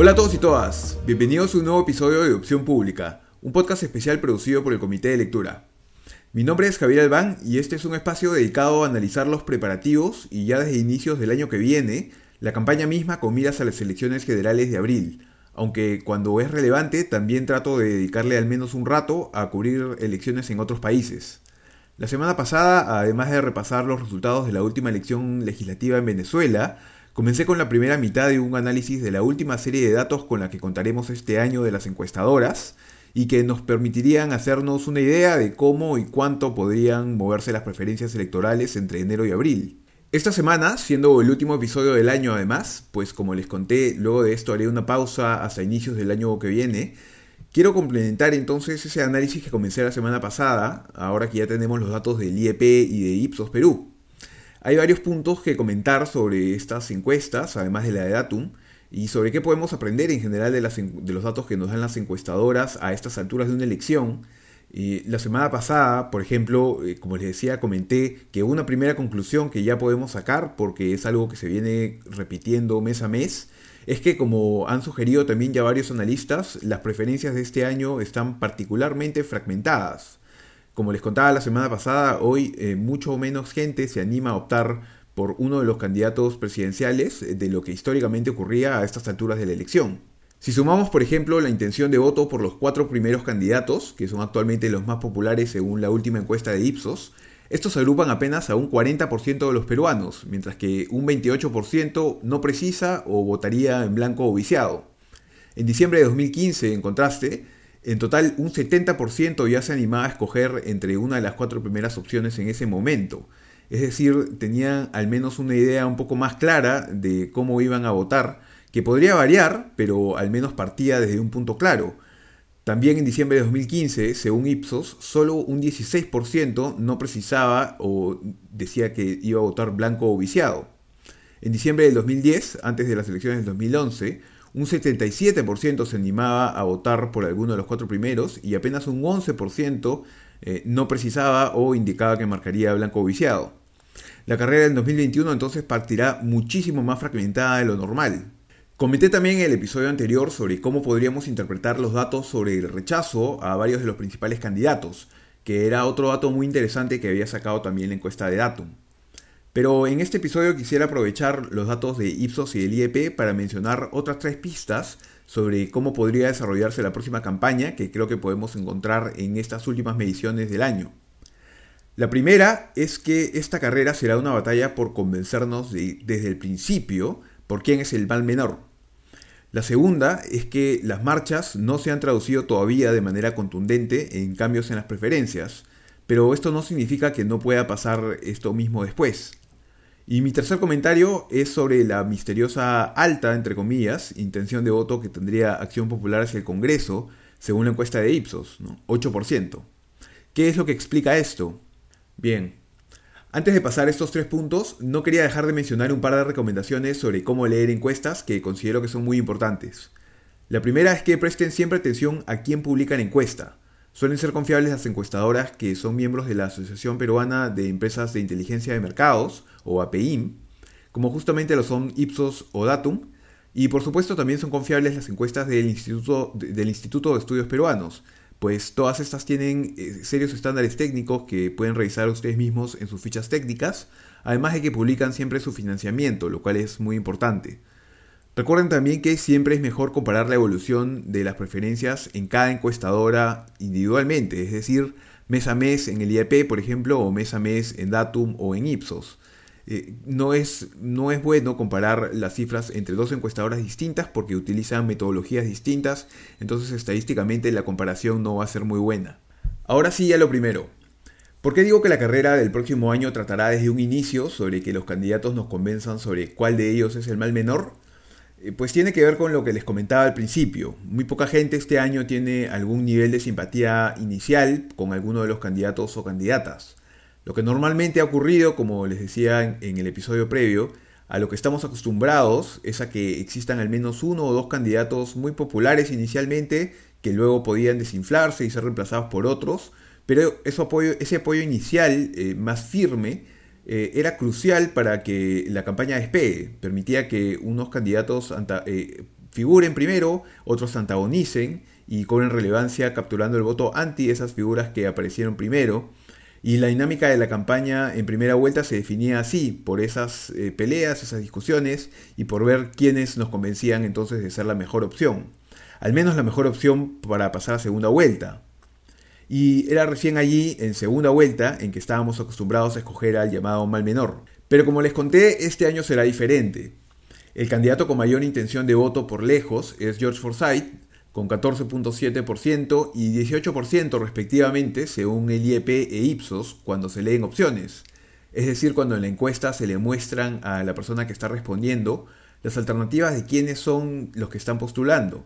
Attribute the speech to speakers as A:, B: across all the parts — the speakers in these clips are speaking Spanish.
A: Hola a todos y todas, bienvenidos a un nuevo episodio de Opción Pública, un podcast especial producido por el Comité de Lectura. Mi nombre es Javier Albán y este es un espacio dedicado a analizar los preparativos y ya desde inicios del año que viene, la campaña misma con miras a las elecciones generales de abril, aunque cuando es relevante también trato de dedicarle al menos un rato a cubrir elecciones en otros países. La semana pasada, además de repasar los resultados de la última elección legislativa en Venezuela, comencé con la primera mitad de un análisis de la última serie de datos con la que contaremos este año de las encuestadoras y que nos permitirían hacernos una idea de cómo y cuánto podrían moverse las preferencias electorales entre enero y abril. Esta semana, siendo el último episodio del año además, pues como les conté, luego de esto haré una pausa hasta inicios del año que viene, quiero complementar entonces ese análisis que comencé la semana pasada, ahora que ya tenemos los datos del IEP y de Ipsos Perú. Hay varios puntos que comentar sobre estas encuestas, además de la de Datum, y sobre qué podemos aprender en general de, los datos que nos dan las encuestadoras a estas alturas de una elección. Y la semana pasada, por ejemplo, eh, como les decía, comenté que una primera conclusión que ya podemos sacar, porque es algo que se viene repitiendo mes a mes, es que como han sugerido también ya varios analistas, las preferencias de este año están particularmente fragmentadas. Como les contaba la semana pasada, hoy eh, mucho menos gente se anima a optar por uno de los candidatos presidenciales de lo que históricamente ocurría a estas alturas de la elección. Si sumamos, por ejemplo, la intención de voto por los cuatro primeros candidatos, que son actualmente los más populares según la última encuesta de Ipsos, estos agrupan apenas a un 40% de los peruanos, mientras que un 28% no precisa o votaría en blanco o viciado. En diciembre de 2015, en contraste, en total un 70% ya se animaba a escoger entre una de las cuatro primeras opciones en ese momento, es decir, tenían al menos una idea un poco más clara de cómo iban a votar, que podría variar, pero al menos partía desde un punto claro. También en diciembre de 2015, según Ipsos, solo un 16% no precisaba o decía que iba a votar blanco o viciado. En diciembre del 2010, antes de las elecciones del 2011, un 77% se animaba a votar por alguno de los cuatro primeros y apenas un 11% eh, no precisaba o indicaba que marcaría blanco viciado. La carrera del 2021 entonces partirá muchísimo más fragmentada de lo normal. Comenté también en el episodio anterior sobre cómo podríamos interpretar los datos sobre el rechazo a varios de los principales candidatos, que era otro dato muy interesante que había sacado también la encuesta de Datum. Pero en este episodio quisiera aprovechar los datos de Ipsos y del IEP para mencionar otras tres pistas sobre cómo podría desarrollarse la próxima campaña que creo que podemos encontrar en estas últimas mediciones del año. La primera es que esta carrera será una batalla por convencernos desde el principio por quién es el mal menor. La segunda es que las marchas no se han traducido todavía de manera contundente en cambios en las preferencias, pero esto no significa que no pueda pasar esto mismo después. Y mi tercer comentario es sobre la misteriosa alta, entre comillas, intención de voto que tendría Acción Popular hacia el Congreso, según la encuesta de Ipsos, 8%. ¿Qué es lo que explica esto? Bien, antes de pasar estos tres puntos, no quería dejar de mencionar un par de recomendaciones sobre cómo leer encuestas que considero que son muy importantes. La primera es que presten siempre atención a quién publica la encuesta. Suelen ser confiables las encuestadoras que son miembros de la Asociación Peruana de Empresas de Inteligencia de Mercados, o APIM, como justamente lo son Ipsos o Datum, y por supuesto también son confiables las encuestas del Instituto, del Instituto de Estudios Peruanos, pues todas estas tienen eh, serios estándares técnicos que pueden revisar ustedes mismos en sus fichas técnicas, además de que publican siempre su financiamiento, lo cual es muy importante. Recuerden también que siempre es mejor comparar la evolución de las preferencias en cada encuestadora individualmente, es decir, mes a mes en el IEP, por ejemplo, o mes a mes en Datum o en Ipsos. Eh, no, es, no es bueno comparar las cifras entre dos encuestadoras distintas porque utilizan metodologías distintas, entonces estadísticamente la comparación no va a ser muy buena. Ahora sí, a lo primero. ¿Por qué digo que la carrera del próximo año tratará desde un inicio sobre que los candidatos nos convenzan sobre cuál de ellos es el mal menor? Eh, pues tiene que ver con lo que les comentaba al principio. Muy poca gente este año tiene algún nivel de simpatía inicial con alguno de los candidatos o candidatas. Lo que normalmente ha ocurrido, como les decía en, el episodio previo, a lo que estamos acostumbrados es a que existan al menos uno o dos candidatos muy populares inicialmente que luego podían desinflarse y ser reemplazados por otros, pero ese apoyo, inicial eh, más firme eh, era crucial para que la campaña despegue, permitía que unos candidatos eh, figuren primero, otros antagonicen y cobren relevancia capturando el voto anti esas figuras que aparecieron primero. Y la dinámica de la campaña en primera vuelta se definía así, por esas eh, peleas, esas discusiones y por ver quiénes nos convencían entonces de ser la mejor opción. Al menos la mejor opción para pasar a segunda vuelta. Y era recién allí, en segunda vuelta, en que estábamos acostumbrados a escoger al llamado mal menor. Pero como les conté, este año será diferente. El candidato con mayor intención de voto por lejos es George Forsyth, con 14.7% y 18% respectivamente según el IEP e Ipsos cuando se leen opciones. Es decir, cuando en la encuesta se le muestran a la persona que está respondiendo las alternativas de quiénes son los que están postulando.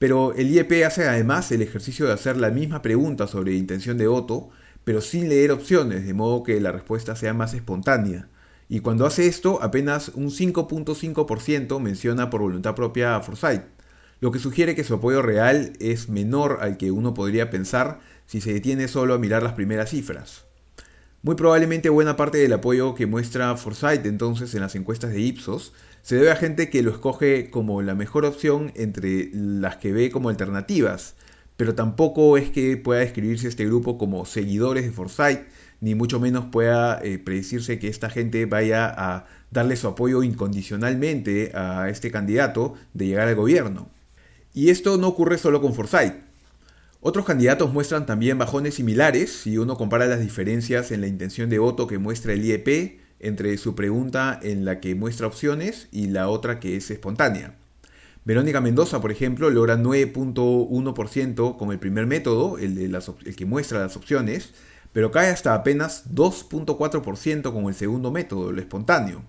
A: Pero el IEP hace además el ejercicio de hacer la misma pregunta sobre intención de voto, pero sin leer opciones, de modo que la respuesta sea más espontánea. Y cuando hace esto, apenas un 5.5% menciona por voluntad propia a Forsyth lo que sugiere que su apoyo real es menor al que uno podría pensar si se detiene solo a mirar las primeras cifras. Muy probablemente buena parte del apoyo que muestra Forsyth entonces en las encuestas de Ipsos se debe a gente que lo escoge como la mejor opción entre las que ve como alternativas, pero tampoco es que pueda describirse este grupo como seguidores de Forsyth, ni mucho menos pueda eh, predecirse que esta gente vaya a darle su apoyo incondicionalmente a este candidato de llegar al gobierno. Y esto no ocurre solo con Forsyth. Otros candidatos muestran también bajones similares si uno compara las diferencias en la intención de voto que muestra el IEP entre su pregunta en la que muestra opciones y la otra que es espontánea. Verónica Mendoza, por ejemplo, logra 9.1% con el primer método, el, que muestra las opciones, pero cae hasta apenas 2.4% con el segundo método, lo espontáneo.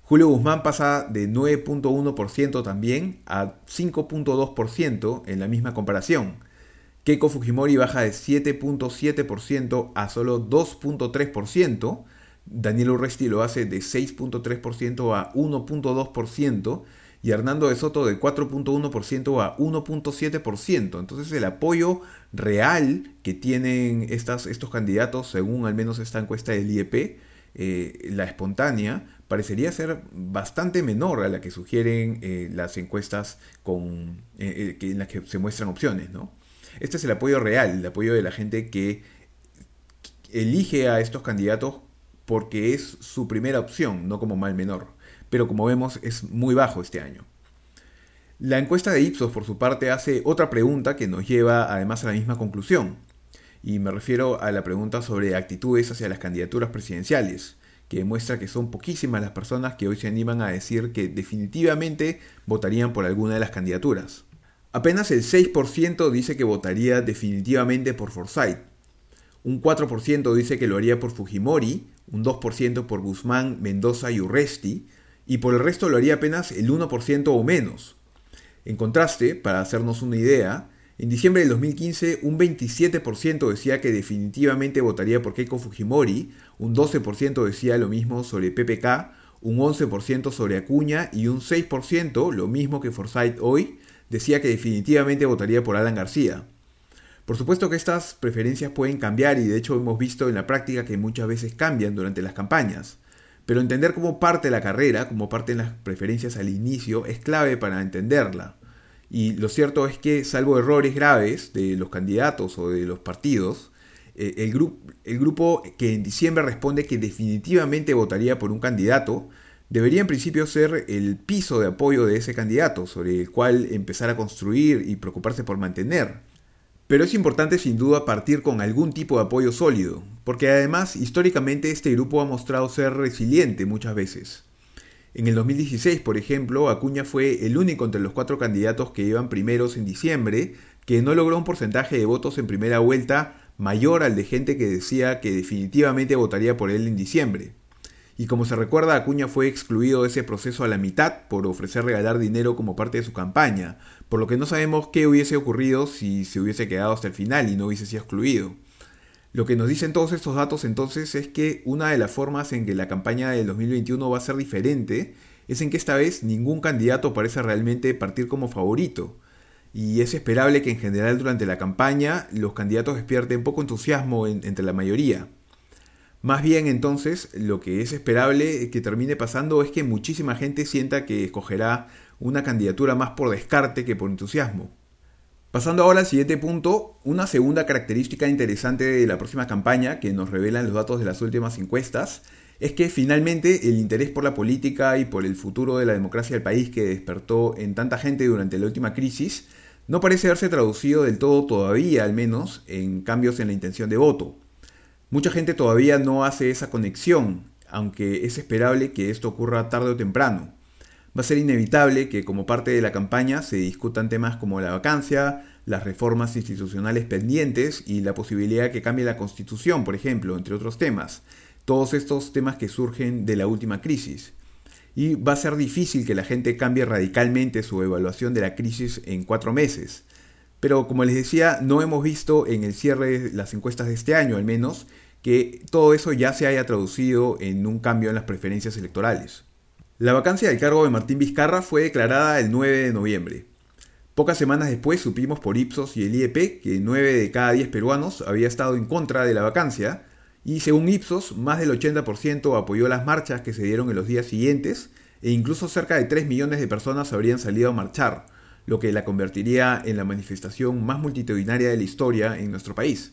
A: Julio Guzmán pasa de 9.1% también a 5.2% en la misma comparación. Keiko Fujimori baja de 7.7% a solo 2.3%. Daniel Urresti lo hace de 6.3% a 1.2% y Hernando de Soto de 4.1% a 1.7%. Entonces el apoyo real que tienen estos candidatos, según al menos esta encuesta del IEP, eh, la espontánea, parecería ser bastante menor a la que sugieren eh, las encuestas con, eh, en las que se muestran opciones. ¿no? Este es el apoyo real, el apoyo de la gente que elige a estos candidatos porque es su primera opción, no como mal menor. Pero como vemos es muy bajo este año. La encuesta de Ipsos, por su parte, hace otra pregunta que nos lleva además a la misma conclusión y me refiero a la pregunta sobre actitudes hacia las candidaturas presidenciales, que demuestra que son poquísimas las personas que hoy se animan a decir que definitivamente votarían por alguna de las candidaturas. Apenas el 6% dice que votaría definitivamente por Forsyth, un 4% dice que lo haría por Fujimori, un 2% por Guzmán, Mendoza y Urresti, y por el resto lo haría apenas el 1% o menos. En contraste, para hacernos una idea, en diciembre del 2015, un 27% decía que definitivamente votaría por Keiko Fujimori, un 12% decía lo mismo sobre PPK, un 11% sobre Acuña y un 6%, lo mismo que Forsyth hoy, decía que definitivamente votaría por Alan García. Por supuesto que estas preferencias pueden cambiar y de hecho hemos visto en la práctica que muchas veces cambian durante las campañas. Pero entender cómo parte la carrera, cómo parten las preferencias al inicio, es clave para entenderla. Y lo cierto es que, salvo errores graves de los candidatos o de los partidos, eh, el, el grupo que en diciembre responde que definitivamente votaría por un candidato, debería en principio ser el piso de apoyo de ese candidato, sobre el cual empezar a construir y preocuparse por mantener. Pero es importante sin duda partir con algún tipo de apoyo sólido, porque además históricamente este grupo ha mostrado ser resiliente muchas veces. En el 2016, por ejemplo, Acuña fue el único entre los cuatro candidatos que iban primeros en diciembre que no logró un porcentaje de votos en primera vuelta mayor al de gente que decía que definitivamente votaría por él en diciembre. Y como se recuerda, Acuña fue excluido de ese proceso a la mitad por ofrecer regalar dinero como parte de su campaña, por lo que no sabemos qué hubiese ocurrido si se hubiese quedado hasta el final y no hubiese sido excluido. Lo que nos dicen todos estos datos entonces es que una de las formas en que la campaña del 2021 va a ser diferente es en que esta vez ningún candidato parece realmente partir como favorito. Y es esperable que en general durante la campaña los candidatos despierten poco entusiasmo entre la mayoría. Más bien entonces lo que es esperable que termine pasando es que muchísima gente sienta que escogerá una candidatura más por descarte que por entusiasmo. Pasando ahora al siguiente punto, una segunda característica interesante de la próxima campaña que nos revelan los datos de las últimas encuestas es que finalmente el interés por la política y por el futuro de la democracia del país que despertó en tanta gente durante la última crisis no parece haberse traducido del todo todavía, al menos, en cambios en la intención de voto. Mucha gente todavía no hace esa conexión, aunque es esperable que esto ocurra tarde o temprano va a ser inevitable que como parte de la campaña se discutan temas como la vacancia, las reformas institucionales pendientes y la posibilidad que cambie la constitución, por ejemplo, entre otros temas. Todos estos temas que surgen de la última crisis. Y va a ser difícil que la gente cambie radicalmente su evaluación de la crisis en cuatro meses. Pero como les decía, no hemos visto en el cierre de las encuestas de este año al menos que todo eso ya se haya traducido en un cambio en las preferencias electorales. La vacancia del cargo de Martín Vizcarra fue declarada el 9 de noviembre. Pocas semanas después supimos por Ipsos y el IEP que 9 de cada 10 peruanos había estado en contra de la vacancia y según Ipsos más del 80% apoyó las marchas que se dieron en los días siguientes e incluso cerca de 3 millones de personas habrían salido a marchar, lo que la convertiría en la manifestación más multitudinaria de la historia en nuestro país.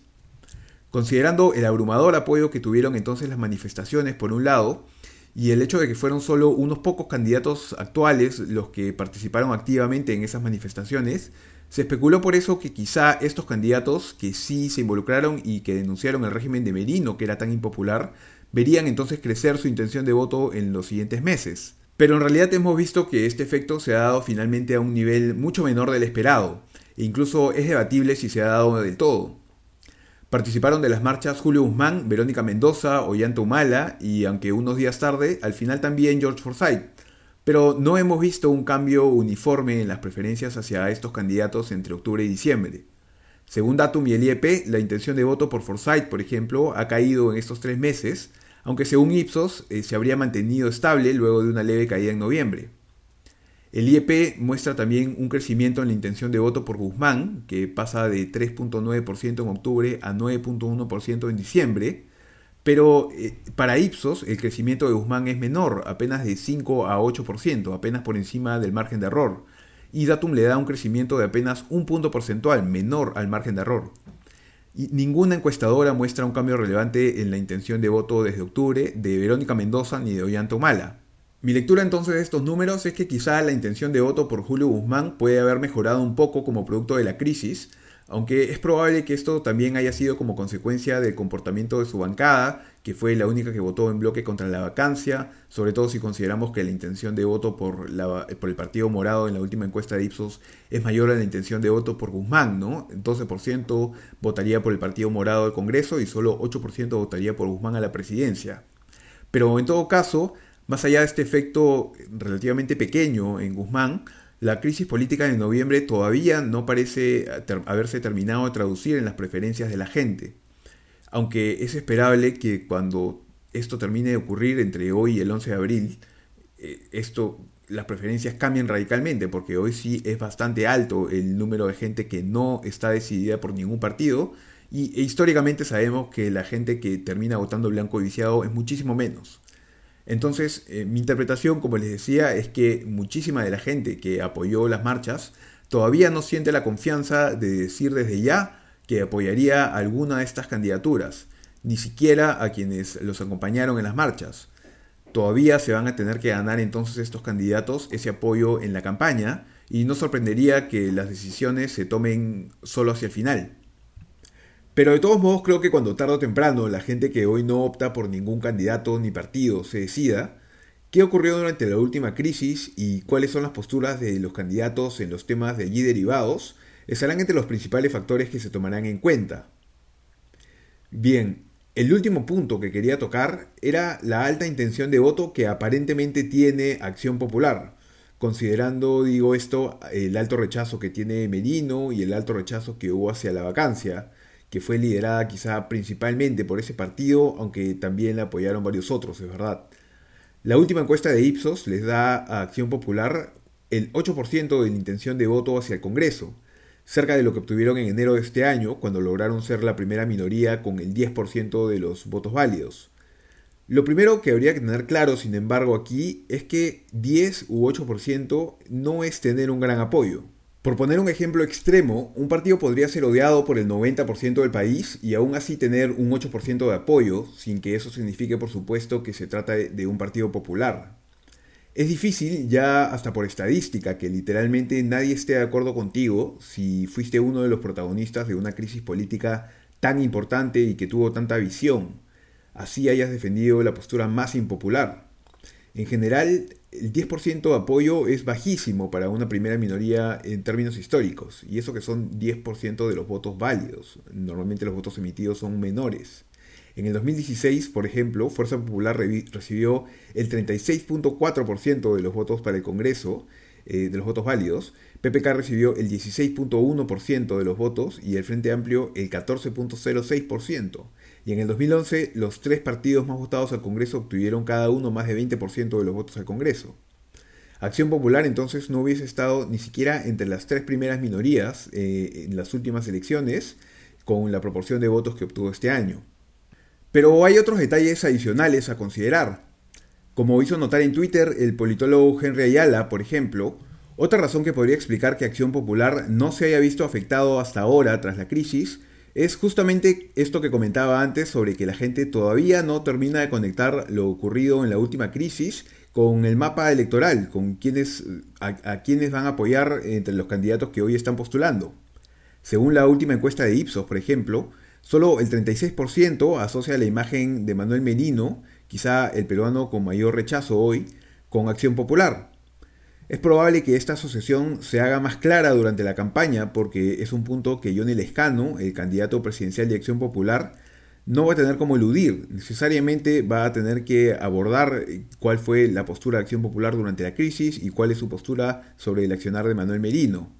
A: Considerando el abrumador apoyo que tuvieron entonces las manifestaciones por un lado, y el hecho de que fueron solo unos pocos candidatos actuales los que participaron activamente en esas manifestaciones, se especuló por eso que quizá estos candidatos que sí se involucraron y que denunciaron el régimen de Merino, que era tan impopular, verían entonces crecer su intención de voto en los siguientes meses. Pero en realidad hemos visto que este efecto se ha dado finalmente a un nivel mucho menor del esperado, e incluso es debatible si se ha dado del todo. Participaron de las marchas Julio Guzmán, Verónica Mendoza, Ollanta Humala y, aunque unos días tarde, al final también George Forsyth. Pero no hemos visto un cambio uniforme en las preferencias hacia estos candidatos entre octubre y diciembre. Según Datum y el IEP, la intención de voto por Forsyth, por ejemplo, ha caído en estos tres meses, aunque según Ipsos eh, se habría mantenido estable luego de una leve caída en noviembre. El IEP muestra también un crecimiento en la intención de voto por Guzmán, que pasa de 3.9% en octubre a 9.1% en diciembre, pero eh, para Ipsos el crecimiento de Guzmán es menor, apenas de 5 a 8%, apenas por encima del margen de error, y Datum le da un crecimiento de apenas un punto porcentual, menor al margen de error. Ninguna encuestadora muestra un cambio relevante en la intención de voto desde octubre de Verónica Mendoza ni de Ollanta Humala. Mi lectura entonces de estos números es que quizá la intención de voto por Julio Guzmán puede haber mejorado un poco como producto de la crisis, aunque es probable que esto también haya sido como consecuencia del comportamiento de su bancada, que fue la única que votó en bloque contra la vacancia, sobre todo si consideramos que la intención de voto por, el Partido Morado en la última encuesta de Ipsos es mayor a la intención de voto por Guzmán, ¿no? 12% votaría por el Partido Morado al Congreso y solo 8% votaría por Guzmán a la presidencia. Pero en todo caso, más allá de este efecto relativamente pequeño en Guzmán, la crisis política de noviembre todavía no parece haberse terminado de traducir en las preferencias de la gente. Aunque es esperable que cuando esto termine de ocurrir entre hoy y el 11 de abril, eh, esto, las preferencias cambien radicalmente, porque hoy sí es bastante alto el número de gente que no está decidida por ningún partido, y e históricamente sabemos que la gente que termina votando blanco viciado es muchísimo menos. Entonces, eh, mi interpretación, como les decía, es que muchísima de la gente que apoyó las marchas todavía no siente la confianza de decir desde ya que apoyaría alguna de estas candidaturas, ni siquiera a quienes los acompañaron en las marchas. Todavía se van a tener que ganar entonces estos candidatos ese apoyo en la campaña y no sorprendería que las decisiones se tomen solo hacia el final. Pero de todos modos creo que cuando tarde o temprano la gente que hoy no opta por ningún candidato ni partido se decida, qué ocurrió durante la última crisis y cuáles son las posturas de los candidatos en los temas de allí derivados, estarán entre los principales factores que se tomarán en cuenta. Bien, el último punto que quería tocar era la alta intención de voto que aparentemente tiene Acción Popular, considerando, digo esto, el alto rechazo que tiene Merino y el alto rechazo que hubo hacia la vacancia, que fue liderada quizá principalmente por ese partido, aunque también la apoyaron varios otros, es verdad. La última encuesta de Ipsos les da a Acción Popular el 8% de la intención de voto hacia el Congreso, cerca de lo que obtuvieron en enero de este año, cuando lograron ser la primera minoría con el 10% de los votos válidos. Lo primero que habría que tener claro, sin embargo, aquí es que 10 u 8% no es tener un gran apoyo. Por poner un ejemplo extremo, un partido podría ser odiado por el 90% del país y aún así tener un 8% de apoyo, sin que eso signifique por supuesto que se trata de un partido popular. Es difícil, ya hasta por estadística, que literalmente nadie esté de acuerdo contigo si fuiste uno de los protagonistas de una crisis política tan importante y que tuvo tanta visión así hayas defendido la postura más impopular. En general, el 10% de apoyo es bajísimo para una primera minoría en términos históricos, y eso que son 10% de los votos válidos. Normalmente los votos emitidos son menores. En el 2016, por ejemplo, Fuerza Popular recibió el 36.4% de los votos para el Congreso, eh, de los votos válidos, PPK recibió el 16.1% de los votos y el Frente Amplio el 14.06%. Y en el 2011 los tres partidos más votados al Congreso obtuvieron cada uno más de 20% de los votos al Congreso. Acción Popular entonces no hubiese estado ni siquiera entre las tres primeras minorías eh, en las últimas elecciones con la proporción de votos que obtuvo este año. Pero hay otros detalles adicionales a considerar. Como hizo notar en Twitter el politólogo Henry Ayala, por ejemplo, otra razón que podría explicar que Acción Popular no se haya visto afectado hasta ahora tras la crisis es justamente esto que comentaba antes sobre que la gente todavía no termina de conectar lo ocurrido en la última crisis con el mapa electoral, con quienes, a, quienes van a apoyar entre los candidatos que hoy están postulando. Según la última encuesta de Ipsos, por ejemplo, solo el 36% asocia la imagen de Manuel Merino, quizá el peruano con mayor rechazo hoy, con Acción Popular, es probable que esta asociación se haga más clara durante la campaña porque es un punto que Johnny Lescano, el candidato presidencial de Acción Popular, no va a tener como eludir. Necesariamente va a tener que abordar cuál fue la postura de Acción Popular durante la crisis y cuál es su postura sobre el accionar de Manuel Merino.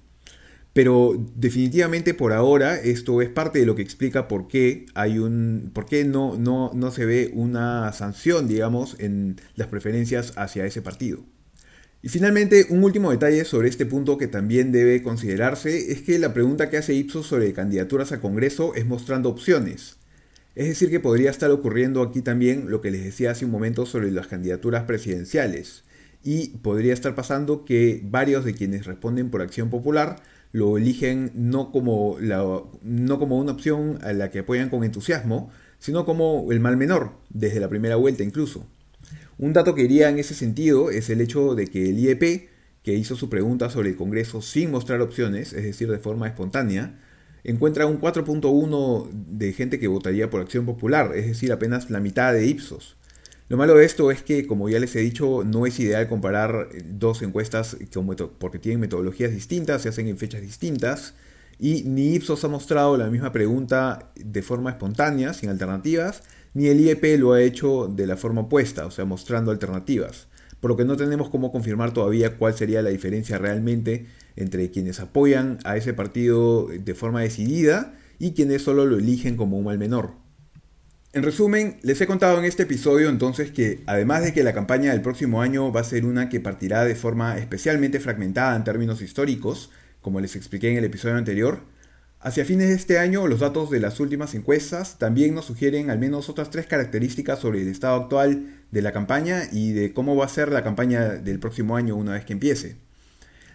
A: Pero definitivamente por ahora esto es parte de lo que explica por qué hay un. por qué no, no, no se ve una sanción, digamos, en las preferencias hacia ese partido. Y finalmente, un último detalle sobre este punto que también debe considerarse es que la pregunta que hace Ipsos sobre candidaturas a Congreso es mostrando opciones. Es decir, que podría estar ocurriendo aquí también lo que les decía hace un momento sobre las candidaturas presidenciales. Y podría estar pasando que varios de quienes responden por acción popular lo eligen no como, no como una opción a la que apoyan con entusiasmo, sino como el mal menor, desde la primera vuelta incluso. Un dato que iría en ese sentido es el hecho de que el IEP, que hizo su pregunta sobre el Congreso sin mostrar opciones, es decir, de forma espontánea, encuentra un 4.1 de gente que votaría por Acción Popular, es decir, apenas la mitad de Ipsos. Lo malo de esto es que, como ya les he dicho, no es ideal comparar dos encuestas porque tienen metodologías distintas, se hacen en fechas distintas, y ni Ipsos ha mostrado la misma pregunta de forma espontánea, sin alternativas, ni el IEP lo ha hecho de la forma opuesta, o sea, mostrando alternativas, por lo que no tenemos cómo confirmar todavía cuál sería la diferencia realmente entre quienes apoyan a ese partido de forma decidida y quienes solo lo eligen como un mal menor. En resumen, les he contado en este episodio entonces que además de que la campaña del próximo año va a ser una que partirá de forma especialmente fragmentada en términos históricos, como les expliqué en el episodio anterior, Hacia fines de este año, los datos de las últimas encuestas también nos sugieren al menos otras tres características sobre el estado actual de la campaña y de cómo va a ser la campaña del próximo año una vez que empiece.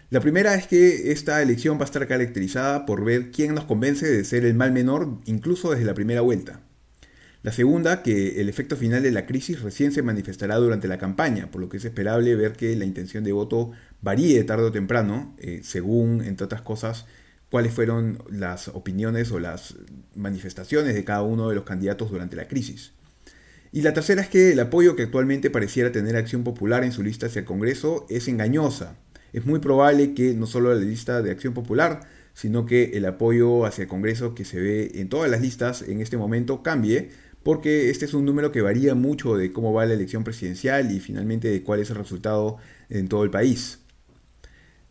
A: La primera es que esta elección va a estar caracterizada por ver quién nos convence de ser el mal menor incluso desde la primera vuelta. La segunda, que el efecto final de la crisis recién se manifestará durante la campaña, por lo que es esperable ver que la intención de voto varíe tarde o temprano, eh, según, entre otras cosas, cuáles fueron las opiniones o las manifestaciones de cada uno de los candidatos durante la crisis. Y la tercera es que el apoyo que actualmente pareciera tener Acción Popular en su lista hacia el Congreso es engañosa. Es muy probable que no solo la lista de Acción Popular, sino que el apoyo hacia el Congreso que se ve en todas las listas en este momento cambie, porque este es un número que varía mucho de cómo va la elección presidencial y finalmente de cuál es el resultado en todo el país.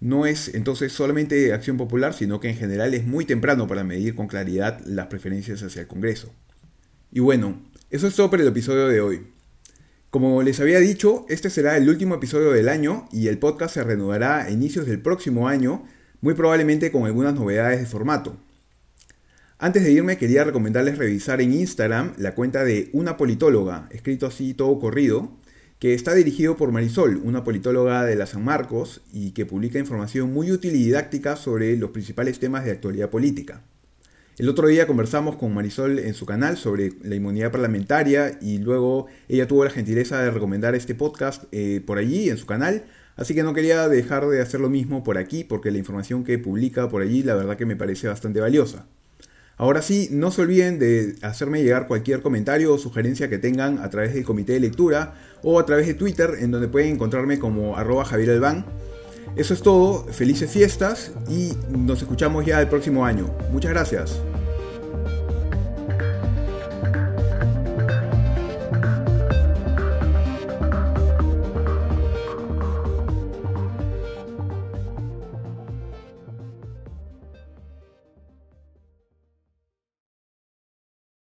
A: No es entonces solamente acción popular, sino que en general es muy temprano para medir con claridad las preferencias hacia el Congreso. Y bueno, eso es todo por el episodio de hoy. Como les había dicho, este será el último episodio del año y el podcast se reanudará a inicios del próximo año, muy probablemente con algunas novedades de formato. Antes de irme quería recomendarles revisar en Instagram la cuenta de una politóloga, escrito así todo corrido, que está dirigido por Marisol, una politóloga de la San Marcos y que publica información muy útil y didáctica sobre los principales temas de actualidad política. El otro día conversamos con Marisol en su canal sobre la inmunidad parlamentaria y luego ella tuvo la gentileza de recomendar este podcast eh, por allí en su canal, así que no quería dejar de hacer lo mismo por aquí porque la información que publica por allí la verdad que me parece bastante valiosa. Ahora sí, no se olviden de hacerme llegar cualquier comentario o sugerencia que tengan a través del comité de lectura o a través de Twitter en donde pueden encontrarme como arroba Javier Albán. Eso es todo, felices fiestas y nos escuchamos ya el próximo año. Muchas gracias.